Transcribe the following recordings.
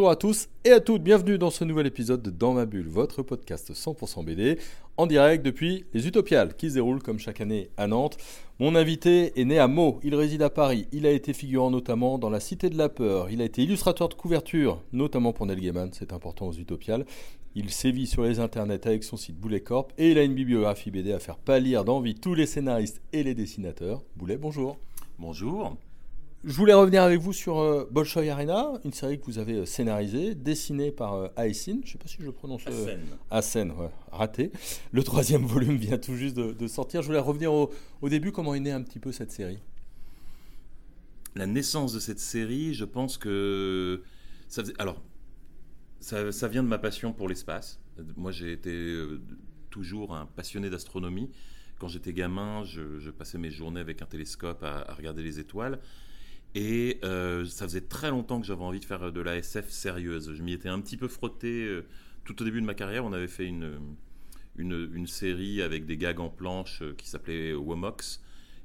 Bonjour à tous et à toutes, bienvenue dans ce nouvel épisode de Dans ma bulle, votre podcast 100% BD, en direct depuis les Utopiales, qui se déroulent comme chaque année à Nantes. Mon invité est né à Meaux, il réside à Paris, il a été figurant notamment dans La Cité de la Peur, il a été illustrateur de couverture, notamment pour Neil Gaiman, c'est important aux Utopiales. Il sévit sur les internets avec son site Boulet Corp et il a une bibliographie BD à faire pâlir d'envie tous les scénaristes et les dessinateurs. Boulet, bonjour. Bonjour. Je voulais revenir avec vous sur euh, Bolshoi Arena, une série que vous avez euh, scénarisée, dessinée par euh, Je ne sais pas si je le prononce. Euh, Asen, ouais, raté. Le troisième volume vient tout juste de, sortir. Je voulais revenir au, début. Comment est née un petit peu cette série? La naissance de cette série, je pense que ça alors ça, ça, vient de ma passion pour l'espace. Moi, j'ai été toujours un passionné d'astronomie. Quand j'étais gamin, je, passais mes journées avec un télescope à regarder les étoiles. Et euh, ça faisait très longtemps que j'avais envie de faire de la SF sérieuse. Je m'y étais un petit peu frotté euh, tout au début de ma carrière. On avait fait une, une, série avec des gags en planche euh, qui s'appelait Womox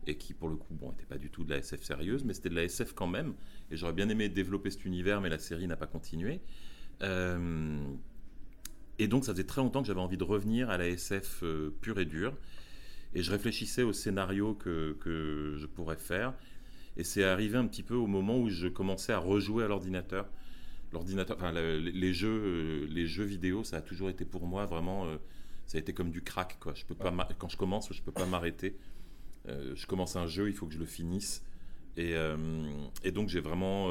et qui, pour le coup, bon, n'était pas du tout de la SF sérieuse, mais c'était de la SF quand même. Et j'aurais bien aimé développer cet univers, mais la série n'a pas continué. et donc, ça faisait très longtemps que j'avais envie de revenir à la SF pure et dure. Et je réfléchissais au scénario que, que je pourrais faire. Et c'est arrivé un petit peu au moment où je commençais à rejouer à l'ordinateur. L'ordinateur, enfin, les jeux, euh, les jeux vidéo, ça a toujours été pour moi vraiment, euh, ça a été comme du crack quoi. Je peux pas, quand je commence, je peux pas m'arrêter. Euh, je commence un jeu, il faut que je le finisse. Et, et donc j'ai vraiment,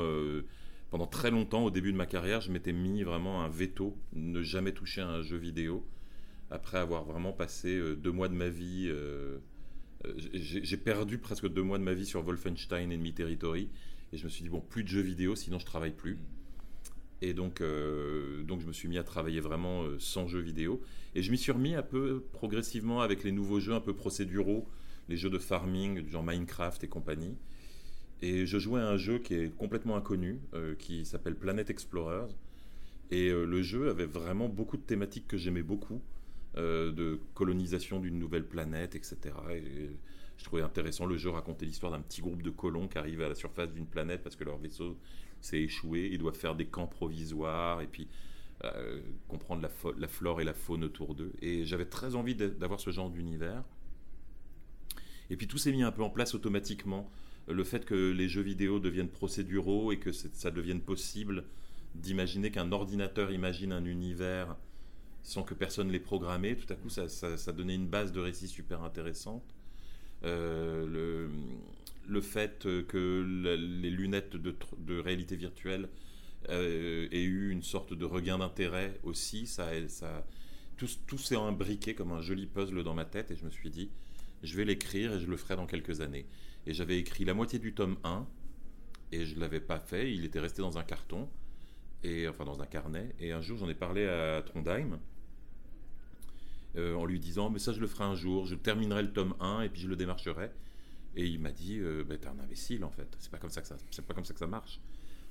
pendant très longtemps, au début de ma carrière, je m'étais mis vraiment un veto, ne jamais toucher à un jeu vidéo. Après avoir vraiment passé deux mois de ma vie j'ai perdu presque deux mois de ma vie sur Wolfenstein Enemy Territory. Et je me suis dit, bon, plus de jeux vidéo, sinon je travaille plus. Et donc, euh, donc je me suis mis à travailler vraiment euh, sans jeux vidéo. Et je m'y suis remis un peu progressivement avec les nouveaux jeux un peu procéduraux, les jeux de farming, genre Minecraft et compagnie. Et je jouais à un jeu qui est complètement inconnu, qui s'appelle Planet Explorers. Et le jeu avait vraiment beaucoup de thématiques que j'aimais beaucoup. Euh, de colonisation d'une nouvelle planète, etc. Et je trouvais intéressant le jeu raconter l'histoire d'un petit groupe de colons qui arrivent à la surface d'une planète parce que leur vaisseau s'est échoué. Ils doivent faire des camps provisoires et puis euh, comprendre la, la, flore et la faune autour d'eux. Et j'avais très envie d'avoir ce genre d'univers. Et puis tout s'est mis un peu en place automatiquement. Le fait que les jeux vidéo deviennent procéduraux et que ça devienne possible d'imaginer qu'un ordinateur imagine un univers sans que personne l'ait programmé. Tout à coup, ça, ça, donnait une base de récit super intéressante. Euh, le, le, fait que les lunettes de, de, réalité virtuelle euh, aient eu une sorte de regain d'intérêt aussi, ça, ça, tout, tout s'est imbriqué comme un joli puzzle dans ma tête et je me suis dit, je vais l'écrire et je le ferai dans quelques années. Et j'avais écrit la moitié du tome 1 et je ne l'avais pas fait, il était resté dans un carton, et, enfin dans un carnet. Et un jour, j'en ai parlé à Trondheim euh, en lui disant mais ça je le ferai un jour, je terminerai le tome 1 et puis je le démarcherai. Et il m'a dit euh, bah, t'es un imbécile en fait, c'est pas comme ça que ça c'est pas comme ça que ça marche.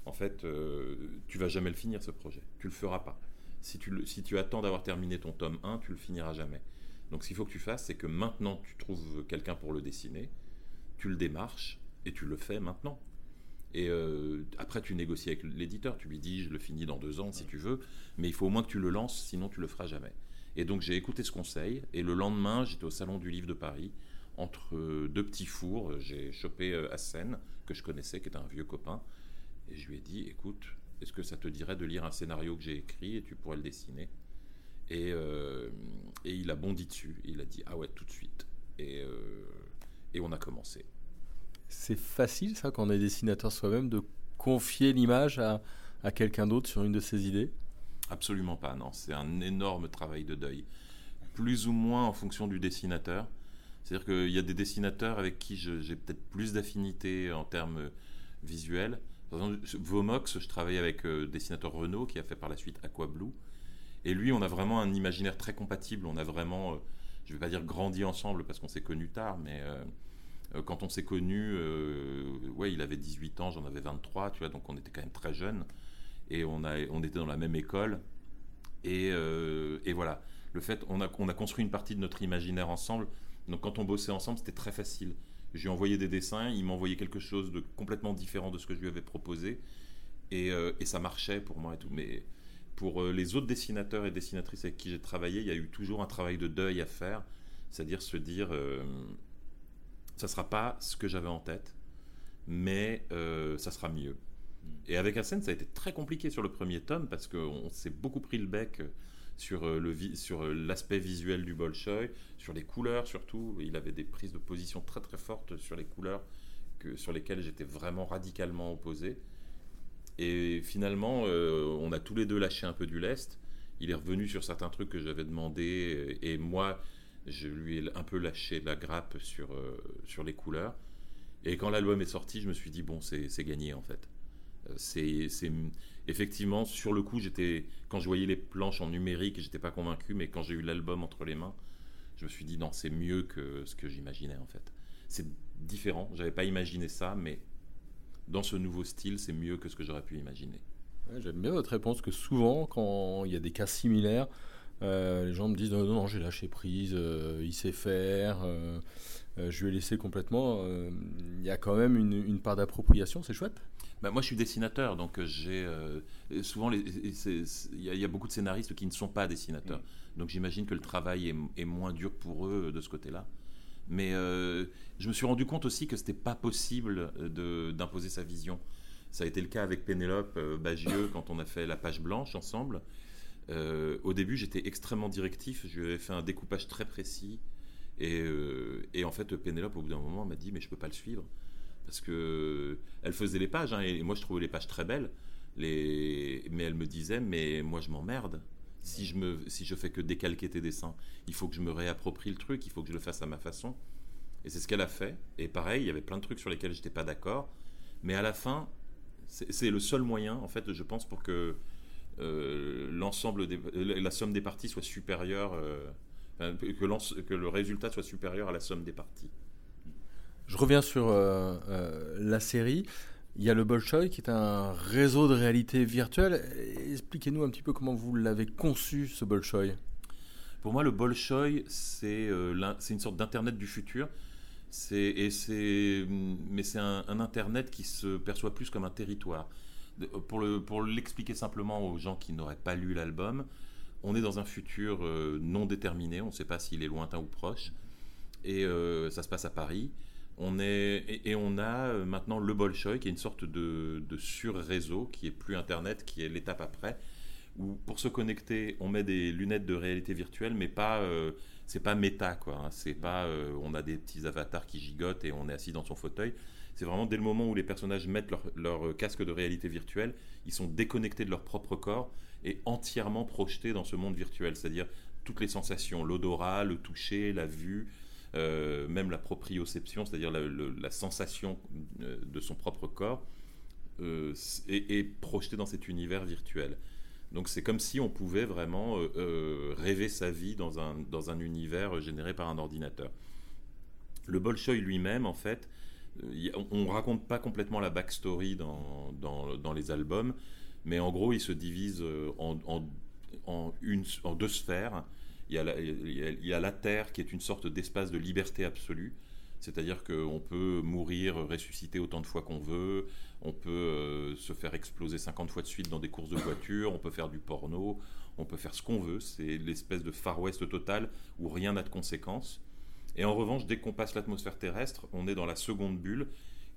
En fait, euh, tu vas jamais le finir ce projet, tu le feras pas. Si tu, si tu attends d'avoir terminé ton tome 1, tu le finiras jamais. Donc ce qu'il faut que tu fasses, c'est que maintenant tu trouves quelqu'un pour le dessiner, tu le démarches et tu le fais maintenant. Et après, tu négocies avec l'éditeur. Tu lui dis, je le finis dans deux ans si tu veux, mais il faut au moins que tu le lances, sinon tu le feras jamais. Et donc j'ai écouté ce conseil, et le lendemain, j'étais au Salon du Livre de Paris, entre deux petits fours, j'ai chopé euh, Hassen, que je connaissais, qui était un vieux copain, et je lui ai dit, écoute, est-ce que ça te dirait de lire un scénario que j'ai écrit, et tu pourrais le dessiner? Et, euh, et, il a bondi dessus, il a dit, ah ouais, tout de suite. Et, euh, et on a commencé. C'est facile, ça, quand on est dessinateur soi-même, de confier l'image à, à quelqu'un d'autre sur une de ses idées? Absolument pas, non. C'est un énorme travail de deuil. Plus ou moins en fonction du dessinateur. C'est-à-dire qu'il y a des dessinateurs avec qui j'ai peut-être plus d'affinité en termes visuels. Vomox, je travaille avec le euh, dessinateur Renault qui a fait par la suite Aqua Blue. Et lui, on a vraiment un imaginaire très compatible. On a vraiment, euh, je ne vais pas dire grandi ensemble parce qu'on s'est connus tard, mais quand on s'est connus, ouais, il avait 18 ans, j'en avais 23, tu vois, donc on était quand même très jeunes. Et on, était dans la même école. Et, et voilà, le fait, on a, on a construit une partie de notre imaginaire ensemble. Donc quand on bossait ensemble, c'était très facile. Je lui ai envoyé des dessins, il m'a envoyé quelque chose de complètement différent de ce que je lui avais proposé. Et, et ça marchait pour moi et tout. Mais pour euh, les autres dessinateurs et dessinatrices avec qui j'ai travaillé, il y a eu toujours un travail de deuil à faire, c'est-à-dire se dire, euh, ça sera pas ce que j'avais en tête, mais euh, ça sera mieux. Et avec Arsène, ça a été très compliqué sur le premier tome parce qu'on s'est beaucoup pris le bec sur, le sur l'aspect visuel du Bolshoi, sur les couleurs surtout. Il avait des prises de position très très fortes sur les couleurs que, sur lesquelles j'étais vraiment radicalement opposé. Et finalement, euh, on a tous les deux lâché un peu du lest. Il est revenu sur certains trucs que j'avais demandé et moi, je lui ai un peu lâché la grappe sur, euh, sur les couleurs. Et quand l'album est sorti, je me suis dit, bon, c'est gagné en fait. C'est effectivement, sur le coup, j'étais quand je voyais les planches en numérique, j'étais pas convaincu, mais quand j'ai eu l'album entre les mains, je me suis dit, non, c'est mieux que ce que j'imaginais en fait. C'est différent, j'avais pas imaginé ça, mais dans ce nouveau style, c'est mieux que ce que j'aurais pu imaginer. J'aime bien votre réponse que souvent, quand il y a des cas similaires, euh, les gens me disent non, non, j'ai lâché prise, euh, il sait faire, euh, je lui ai laissé complètement. Il y a quand même une, part d'appropriation, c'est chouette. Ben, moi, je suis dessinateur, donc j'ai souvent il y, a beaucoup de scénaristes qui ne sont pas dessinateurs, mm. donc j'imagine que le travail est, est, moins dur pour eux de ce côté-là. Mais je me suis rendu compte aussi que c'était pas possible d'imposer sa vision. Ça a été le cas avec Pénélope Bagieux quand on a fait la page blanche ensemble. Euh, au début, j'étais extrêmement directif. Je lui avais fait un découpage très précis. Et, et en fait, Pénélope, au bout d'un moment, m'a dit Mais je peux pas le suivre. Parce que elle faisait les pages. Hein, et moi, je trouvais les pages très belles. Les... Mais elle me disait Mais moi, je m'emmerde si je, me, si je fais que décalquer tes dessins. Il faut que je me réapproprie le truc, il faut que je le fasse à ma façon. Et c'est ce qu'elle a fait. Et pareil, il y avait plein de trucs sur lesquels je n'étais pas d'accord. Mais à la fin, c'est le seul moyen, en fait, je pense, pour que euh, l'ensemble la somme des parties soit supérieure, euh, que, que, le résultat soit supérieur à la somme des parties. Je reviens sur euh, la série. Il y a le Bolshoi qui est un réseau de réalité virtuelle. Expliquez-nous un petit peu comment vous l'avez conçu, ce Bolshoi. Pour moi, le Bolshoi, c'est euh, une sorte d'Internet du futur. Et mais c'est un, Internet qui se perçoit plus comme un territoire. Pour l'expliquer simplement aux gens qui n'auraient pas lu l'album, on est dans un futur euh, non déterminé, on ne sait pas s'il est lointain ou proche, et euh, ça se passe à Paris. On est, et, on a euh, maintenant le Bolshoi, qui est une sorte de, sur-réseau, qui est plus Internet, qui est l'étape après, où pour se connecter, on met des lunettes de réalité virtuelle, mais pas, euh, c'est pas méta, quoi. Hein. c'est pas, on a des petits avatars qui gigotent et on est assis dans son fauteuil. C'est vraiment dès le moment où les personnages mettent leur, casque de réalité virtuelle, ils sont déconnectés de leur propre corps et entièrement projetés dans ce monde virtuel, c'est-à-dire toutes les sensations, l'odorat, le toucher, la vue, euh, même la proprioception, c'est-à-dire la, sensation euh, de son propre corps, euh, est, projetée dans cet univers virtuel. Donc c'est comme si on pouvait vraiment rêver sa vie dans un, dans un univers généré par un ordinateur. Le Bolshoi lui-même, en fait, on ne raconte pas complètement la backstory dans, dans, dans, les albums, mais en gros, il se divise en, en, en, une, en deux sphères il y, a la, Terre qui est une sorte d'espace de liberté absolue. C'est-à-dire qu'on peut mourir, ressusciter autant de fois qu'on veut, on peut euh, se faire exploser 50 fois de suite dans des courses de voiture, on peut faire du porno, on peut faire ce qu'on veut. C'est l'espèce de Far West total où rien n'a de conséquences. Et en revanche, dès qu'on passe l'atmosphère terrestre, on est dans la seconde bulle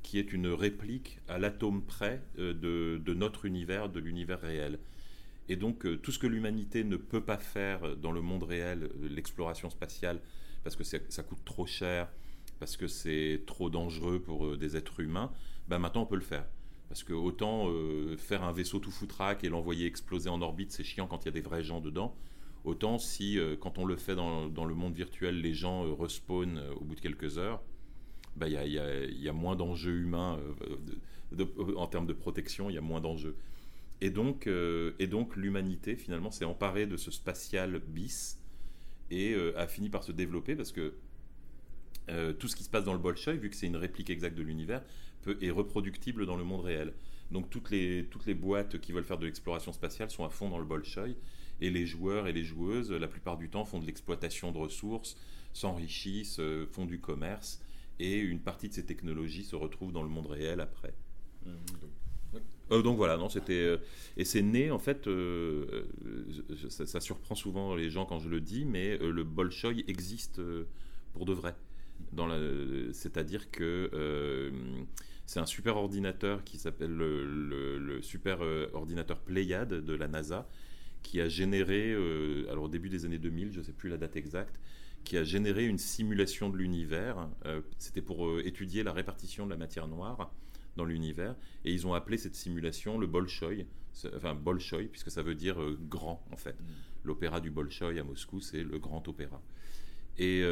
qui est une réplique à l'atome près euh, de notre univers, de l'univers réel. Et donc euh, tout ce que l'humanité ne peut pas faire dans le monde réel, euh, l'exploration spatiale, parce que ça coûte trop cher, parce que c'est trop dangereux pour euh, des êtres humains, ben maintenant on peut le faire. Parce que autant faire un vaisseau tout foutraque et l'envoyer exploser en orbite, c'est chiant quand il y a des vrais gens dedans. Autant si, quand on le fait dans, le monde virtuel, les gens respawnent au bout de quelques heures, ben, il y, a, y, moins d'enjeux humains en termes de protection, il y a moins d'enjeux. Et donc, euh, et donc l'humanité, finalement, s'est emparée de ce spatial bis et euh, a fini par se développer parce que euh, tout ce qui se passe dans le Bolshoi, vu que c'est une réplique exacte de l'univers, est reproductible dans le monde réel. Donc toutes les, toutes les boîtes qui veulent faire de l'exploration spatiale sont à fond dans le Bolshoi, et les joueurs et les joueuses, la plupart du temps, font de l'exploitation de ressources, s'enrichissent, euh, font du commerce, et une partie de ces technologies se retrouve dans le monde réel après. Mmh, Euh, donc voilà, non, c'était euh, et c'est né en fait. euh, ça, ça surprend souvent les gens quand je le dis, mais le Bolshoi existe pour de vrai. Dans c'est-à-dire que c'est un super ordinateur qui s'appelle le, le- le super ordinateur Pléiade de la NASA, qui a généré, euh, alors au début des années 2000, je ne sais plus la date exacte, qui a généré une simulation de l'univers. Euh, C'était pour euh, étudier la répartition de la matière noire dans l'univers, et ils ont appelé cette simulation le Bolshoi, C'est- enfin Bolshoi, puisque ça veut dire grand en fait. L'opéra du Bolshoi à Moscou, c'est le grand opéra. Et,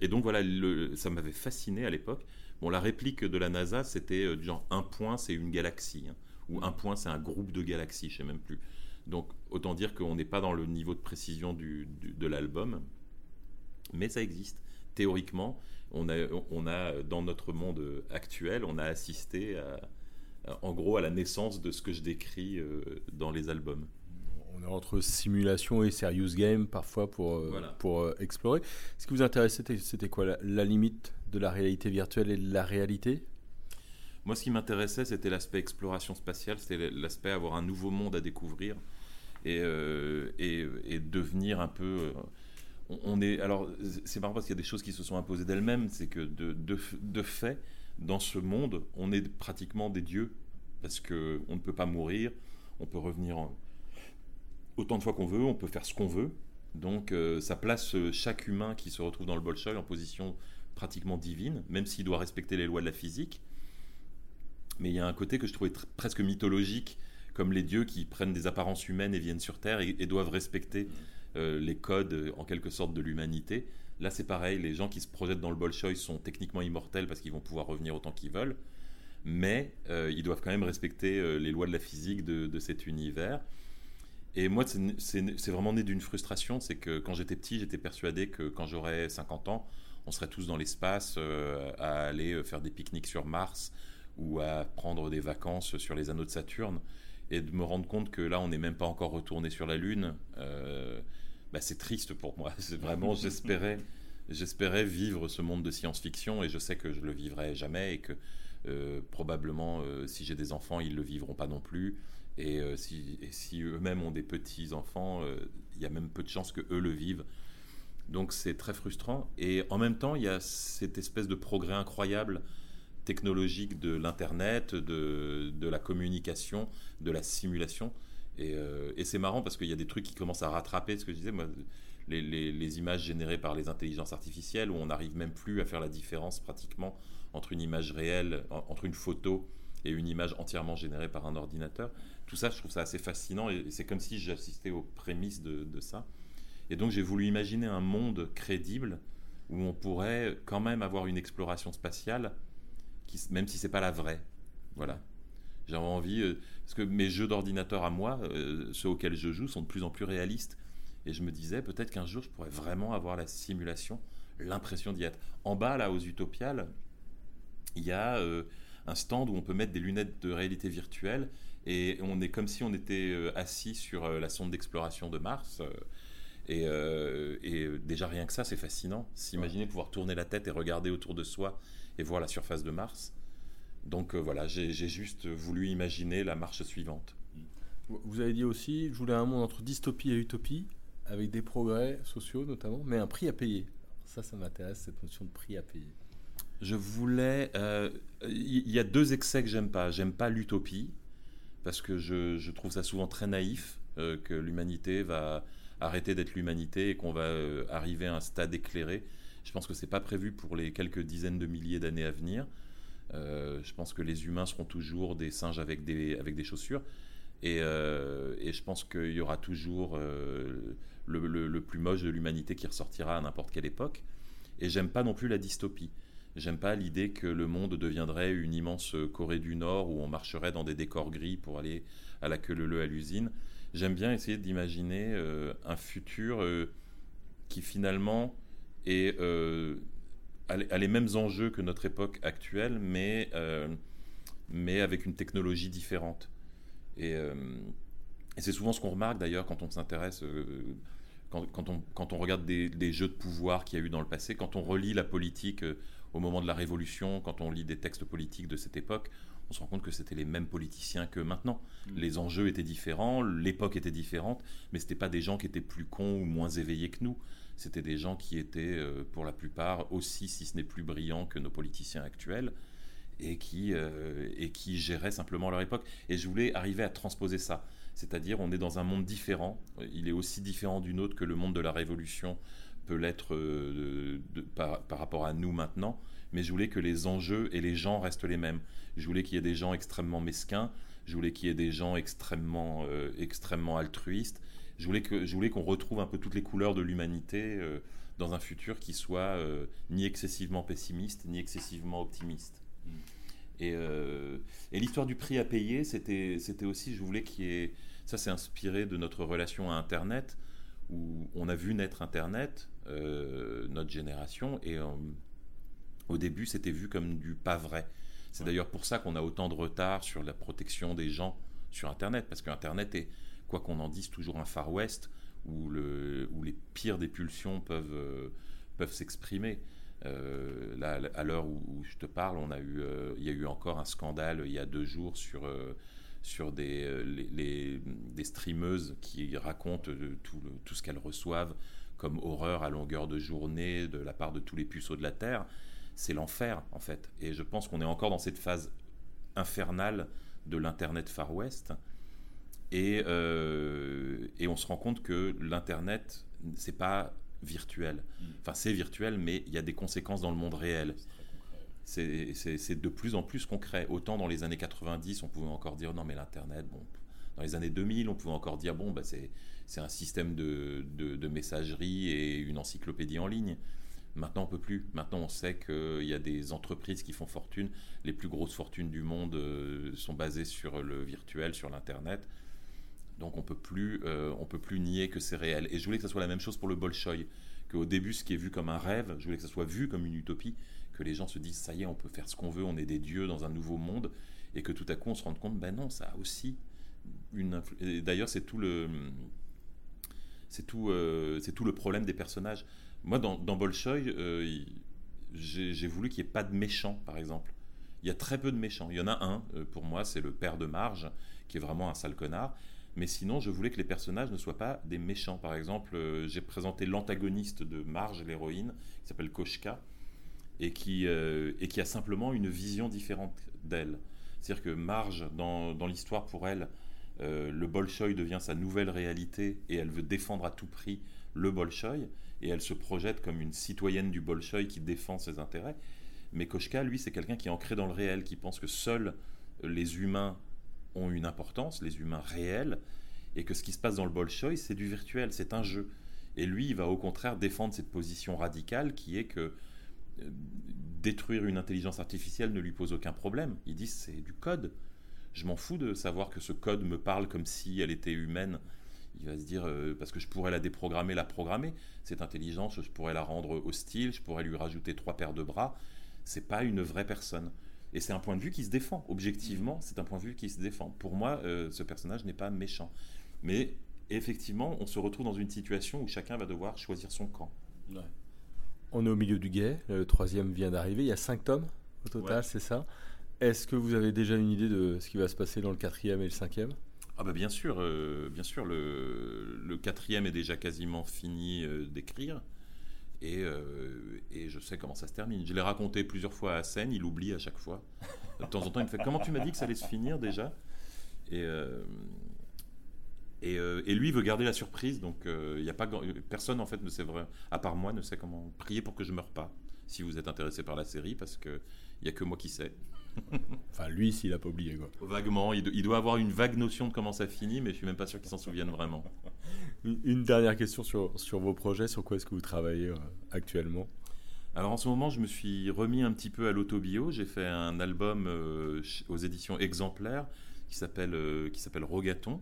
et donc voilà, le- ça m'avait fasciné à l'époque. Bon, la réplique de la NASA, c'était du genre un point, c'est une galaxie, hein, ou un point, c'est un groupe de galaxies, je sais même plus. Donc autant dire qu'on n'est pas dans le niveau de précision du- du- de l'album, mais ça existe. Théoriquement, on a, on a dans notre monde actuel, on a assisté à, à- en gros à la naissance de ce que je décris euh, dans les albums. On est entre simulation et serious game parfois pour, euh, Voilà. pour euh, explorer. Ce qui vous intéressait, c'était- c'était quoi? La, la limite de la réalité virtuelle et de la réalité? Moi, ce qui m'intéressait, c'était l'aspect exploration spatiale, c'était l'aspect avoir un nouveau monde à découvrir et, euh, devenir un peu. euh, on, est, alors, c'est marrant parce qu'il y a des choses qui se sont imposées d'elles-mêmes, c'est que de, fait, dans ce monde, on est pratiquement des dieux parce que on ne peut pas mourir, on peut revenir en- autant de fois qu'on veut, on peut faire ce qu'on veut. Donc, euh, ça place chaque humain qui se retrouve dans le Bolshoi en position pratiquement divine, même s'il doit respecter les lois de la physique mais il y a un côté que je trouvais tr- presque mythologique, comme les dieux qui prennent des apparences humaines et viennent sur Terre et, et doivent respecter euh, les codes euh, en quelque sorte de l'humanité. Là, c'est pareil, les gens qui se projettent dans le Bolshoi sont techniquement immortels parce qu'ils vont pouvoir revenir autant qu'ils veulent, mais euh, ils doivent quand même respecter euh, les lois de la physique de, de cet univers. Et moi, c'est vraiment né d'une frustration, c'est que quand j'étais petit, j'étais persuadé que quand j'aurais 50 ans, on serait tous dans l'espace euh, à aller faire des pique-niques sur Mars ou à prendre des vacances sur les anneaux de Saturne. Et de me rendre compte que là, on n'est même pas encore retourné sur la Lune, euh, bah, c'est triste pour moi. C'est vraiment, j'espérais, j'espérais vivre ce monde de science-fiction et je sais que je le vivrai jamais et que euh, probablement, euh, si j'ai des enfants, ils le vivront pas non plus. Et, si, si eux-mêmes ont des petits enfants, il y a même peu de chances que eux le vivent. Donc c'est très frustrant. Et en même temps, il y a cette espèce de progrès incroyable technologique de l'Internet, de, la communication, de la simulation. Et, euh, et c'est marrant parce qu'il y a des trucs qui commencent à rattraper ce que je disais, moi, les, images générées par les intelligences artificielles, où on n'arrive même plus à faire la différence pratiquement entre une image réelle, en- entre une photo et une image entièrement générée par un ordinateur. Tout ça, je trouve ça assez fascinant et c'est comme si j'assistais aux prémices de ça. Et donc j'ai voulu imaginer un monde crédible où on pourrait quand même avoir une exploration spatiale, même si c'est pas la vraie. Voilà. J'avais envie, euh, parce que mes jeux d'ordinateur à moi, euh, ceux auxquels je joue, sont de plus en plus réalistes. Et je me disais, peut-être qu'un jour, je pourrais vraiment avoir la simulation, l'impression d'y être. En bas, là, aux Utopiales, il y a euh, un stand où on peut mettre des lunettes de réalité virtuelle et on est comme si on était assis sur la sonde d'exploration de Mars. et, déjà rien que ça, c'est fascinant. S'imaginer pouvoir tourner la tête et regarder autour de soi et voir la surface de Mars. Donc euh, voilà, j'ai juste voulu imaginer la marche suivante. Vous avez dit aussi, je voulais un monde entre dystopie et utopie, avec des progrès sociaux notamment, mais un prix à payer. Ça, ça m'intéresse, cette notion de prix à payer. Je voulais. euh, Il y, a deux excès que j'aime pas. J'aime pas l'utopie, parce que je, je trouve ça souvent très naïf, euh, que l'humanité va arrêter d'être l'humanité et qu'on va arriver à un stade éclairé. Je pense que c'est pas prévu pour les quelques dizaines de milliers d'années à venir. Euh, je pense que les humains seront toujours des singes avec des, avec des chaussures. Et, euh, et je pense qu'il y aura toujours euh, le, le- plus moche de l'humanité qui ressortira à n'importe quelle époque. Et j'aime pas non plus la dystopie. J'aime pas l'idée que le monde deviendrait une immense Corée du Nord où on marcherait dans des décors gris pour aller à la queue leu à l'usine. J'aime bien essayer d'imaginer un futur qui finalement est euh, a, les mêmes enjeux que notre époque actuelle, mais, mais avec une technologie différente. Et, c'est souvent ce qu'on remarque d'ailleurs quand on s'intéresse, quand, on, quand, on, regarde des, des jeux de pouvoir qu'il y a eu dans le passé, quand on relit la politique au moment de la Révolution, quand on lit des textes politiques de cette époque, on se rend compte que c'était les mêmes politiciens que maintenant. Mm. Les enjeux étaient différents, l'époque était différente, mais ce n'étaient pas des gens qui étaient plus cons ou moins éveillés que nous. C'était des gens qui étaient, euh, pour la plupart, aussi, si ce n'est plus brillants que nos politiciens actuels, et qui, euh, et qui géraient simplement leur époque. Et je voulais arriver à transposer ça. C'est-à-dire, on est dans un monde différent. Il est aussi différent du nôtre que le monde de la Révolution peut l'être euh, par, par, rapport à nous maintenant mais je voulais que les enjeux et les gens restent les mêmes. Je voulais qu'il y ait des gens extrêmement mesquins, je voulais qu'il y ait des gens extrêmement, extrêmement altruistes. Je voulais, que, je voulais qu'on retrouve un peu toutes les couleurs de l'humanité euh, dans un futur qui soit euh, ni excessivement pessimiste, ni excessivement optimiste. Mm. Et, et l'histoire du prix à payer, c'était, c'était aussi, je voulais qu'il y ait... Ça, c'est inspiré de notre relation à Internet, où on a vu naître Internet, notre génération, et au début, c'était vu comme du pas vrai. C'est d'ailleurs pour ça qu'on a autant de retard sur la protection des gens sur Internet, parce qu'Internet est, quoi qu'on en dise, toujours un Far West où, le, où les pires des pulsions peuvent, euh, peuvent s'exprimer. Euh, là, à l'heure où, je te parle, on a eu, euh, il y a eu encore un scandale il y a deux jours sur, sur des, les, des streameuses qui racontent tout, tout ce qu'elles reçoivent comme horreur à longueur de journée de la part de tous les puceaux de la Terre c'est l'enfer en fait. Et je pense qu'on est encore dans cette phase infernale de l'Internet Far West. Et, euh, et on se rend compte que l'Internet, c'est pas virtuel. Mm. Enfin, c'est virtuel, mais il y a des conséquences dans le monde réel. C'est de plus en plus concret. Autant dans les années 90, on pouvait encore dire non, mais l'Internet, bon. Dans les années 2000, on pouvait encore dire bon, bah, c'est un système de, de, de, messagerie et une encyclopédie en ligne. Maintenant, on peut plus. Maintenant, on sait qu'il y a des entreprises qui font fortune. Les plus grosses fortunes du monde euh, sont basées sur le virtuel, sur l'Internet. Donc, on peut plus, euh, peut plus nier que c'est réel. Et je voulais que ce soit la même chose pour le Bolshoi. Qu'au début, ce qui est vu comme un rêve, je voulais que ce soit vu comme une utopie. Que les gens se disent, ça y est, on peut faire ce qu'on veut, on est des dieux dans un nouveau monde. Et que tout à coup, on se rende compte, ben non, ça a aussi une. D'ailleurs, c'est tout le. Tout, euh, tout le problème des personnages moi, dans, dans Bolshoi, euh, j'ai voulu qu'il n'y ait pas de méchants, par exemple. Il y a très peu de méchants. Il y en a un, pour moi, c'est le père de Marge, qui est vraiment un sale connard. Mais sinon, je voulais que les personnages ne soient pas des méchants. Par exemple, euh, j'ai présenté l'antagoniste de Marge, l'héroïne, qui s'appelle Koshka, et qui, et qui a simplement une vision différente d'elle. C'est-à-dire que Marge, dans, l'histoire pour elle, le Bolshoi devient sa nouvelle réalité et elle veut défendre à tout prix le Bolshoi et elle se projette comme une citoyenne du Bolchoï qui défend ses intérêts. Mais Koshka, lui, c'est quelqu'un qui est ancré dans le réel, qui pense que seuls les humains ont une importance, les humains réels, et que ce qui se passe dans le Bolchoï, c'est du virtuel, c'est un jeu. Et lui, il va au contraire défendre cette position radicale qui est que euh, détruire une intelligence artificielle ne lui pose aucun problème. Il dit c'est du code. Je m'en fous de savoir que ce code me parle comme si elle était humaine il va se dire, euh, parce que je pourrais la déprogrammer, la programmer, cette intelligence, je pourrais la rendre hostile, je pourrais lui rajouter trois paires de bras. C'est pas une vraie personne. Et c'est un point de vue qui se défend. Objectivement, c'est un point de vue qui se défend. Pour moi, euh, ce personnage n'est pas méchant. Mais effectivement, on se retrouve dans une situation où chacun va devoir choisir son camp. On est au milieu du guet. Le troisième vient d'arriver. Il y a cinq tomes au total, c'est ça. Est-ce que vous avez déjà une idée de ce qui va se passer dans le quatrième et le cinquième? Ah bah bien sûr, euh, bien sûr, le, quatrième est déjà quasiment fini euh, d'écrire. Et, euh, et, je sais comment ça se termine. Je l'ai raconté plusieurs fois à scène, il oublie à chaque fois. De temps en temps, il me fait Comment tu m'as dit que ça allait se finir déjà? Et, et, et, lui veut garder la surprise, donc il a pas personne en fait ne sait vrai, à part moi ne sait comment prier pour que je meure pas. Si vous êtes intéressé par la série, parce que il y a que moi qui sais. Enfin, lui, s'il a pas oublié, quoi. Vaguement, il, doit avoir une vague notion de comment ça finit, mais je suis même pas sûr qu'il s'en souvienne vraiment. Une dernière question sur, sur vos projets, sur quoi est-ce que vous travaillez euh, actuellement? Alors en ce moment, je me suis remis un petit peu à l'autobio. J'ai fait un album euh, aux éditions exemplaires qui s'appelle euh, qui s'appelle Rogaton,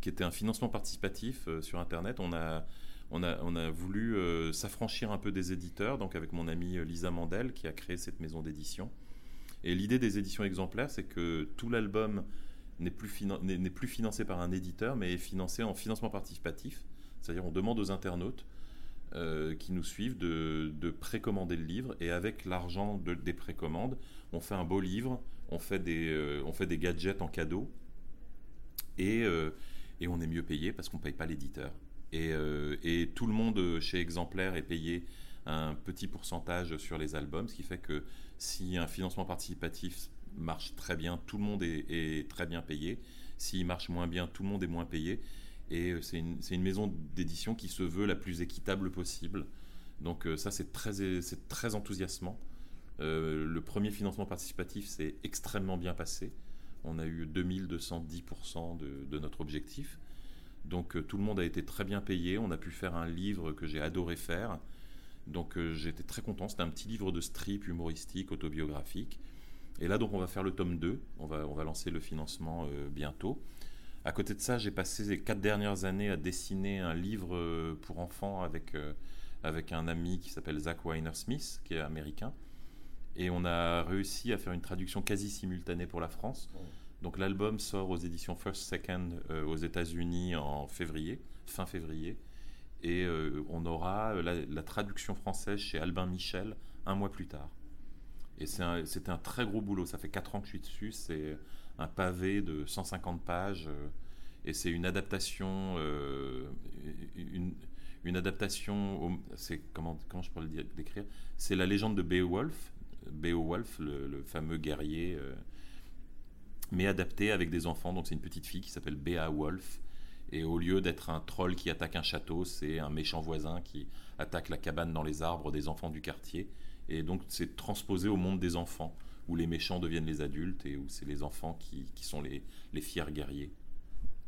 qui était un financement participatif sur Internet. On a on a, on a voulu s'affranchir un peu des éditeurs, donc avec mon amie Lisa Mandel qui a créé cette maison d'édition. Et l'idée des éditions exemplaires, c'est que tout l'album n'est plus, financé par un éditeur, mais est financé en financement participatif. C'est-à-dire on demande aux internautes euh, qui nous suivent de, précommander le livre et avec l'argent des précommandes, on fait un beau livre, on fait des, euh, gadgets en cadeau et, euh, et on est mieux payé parce qu'on ne paye pas l'éditeur. Et, et, tout le monde chez Exemplaire est payé un petit pourcentage sur les albums, ce qui fait que si un financement participatif marche très bien, tout le monde est, très bien payé. S'il marche moins bien, tout le monde est moins payé. Et euh, c'est une, maison d'édition qui se veut la plus équitable possible. Donc euh, ça, c'est très, enthousiasmant. Euh, le premier financement participatif s'est extrêmement bien passé. On a eu 2210% de, de, notre objectif. Donc tout le monde a été très bien payé. On a pu faire un livre que j'ai adoré faire. Donc j'étais très content. C'était un petit livre de strip humoristique, autobiographique. Et là, donc, on va faire le tome 2. On va, on va lancer le financement bientôt. À côté de ça, j'ai passé les quatre dernières années à dessiner un livre euh, pour enfants avec, euh, avec un ami qui s'appelle Zach Weiner Smith, qui est américain. Et on a réussi à faire une traduction quasi simultanée pour la France. Donc l'album sort aux éditions First Second euh, aux États-Unis en février, fin février. Et on aura la, traduction française chez Albin Michel un mois plus tard. Et c'était un, un, très gros boulot. Ça fait quatre ans que je suis dessus. C'est un pavé de 150 pages. Euh, et c'est une adaptation, euh, une, adaptation, comment, je pourrais le décrire? C'est la légende de Beowulf, Beowulf, le, fameux guerrier, euh, mais adapté avec des enfants. Donc c'est une petite fille qui s'appelle Beowulf. Et au lieu d'être un troll qui attaque un château, c'est un méchant voisin qui attaque la cabane dans les arbres des enfants du quartier. Et donc c'est transposé au monde des enfants où les méchants deviennent les adultes et où c'est les enfants qui, qui sont les, les, fiers guerriers.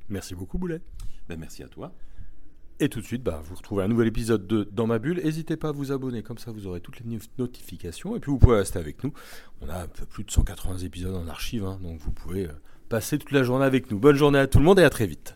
Merci beaucoup, Boulet. Ben, merci à toi. Et tout de suite, bah, vous retrouvez un nouvel épisode de Dans ma bulle. N'hésitez pas à vous abonner, comme ça vous aurez toutes les notifications. Et puis vous pouvez rester avec nous. On a un peu plus de 180 épisodes en archive, hein, donc vous pouvez euh, passer toute la journée avec nous. Bonne journée à tout le monde et à très vite.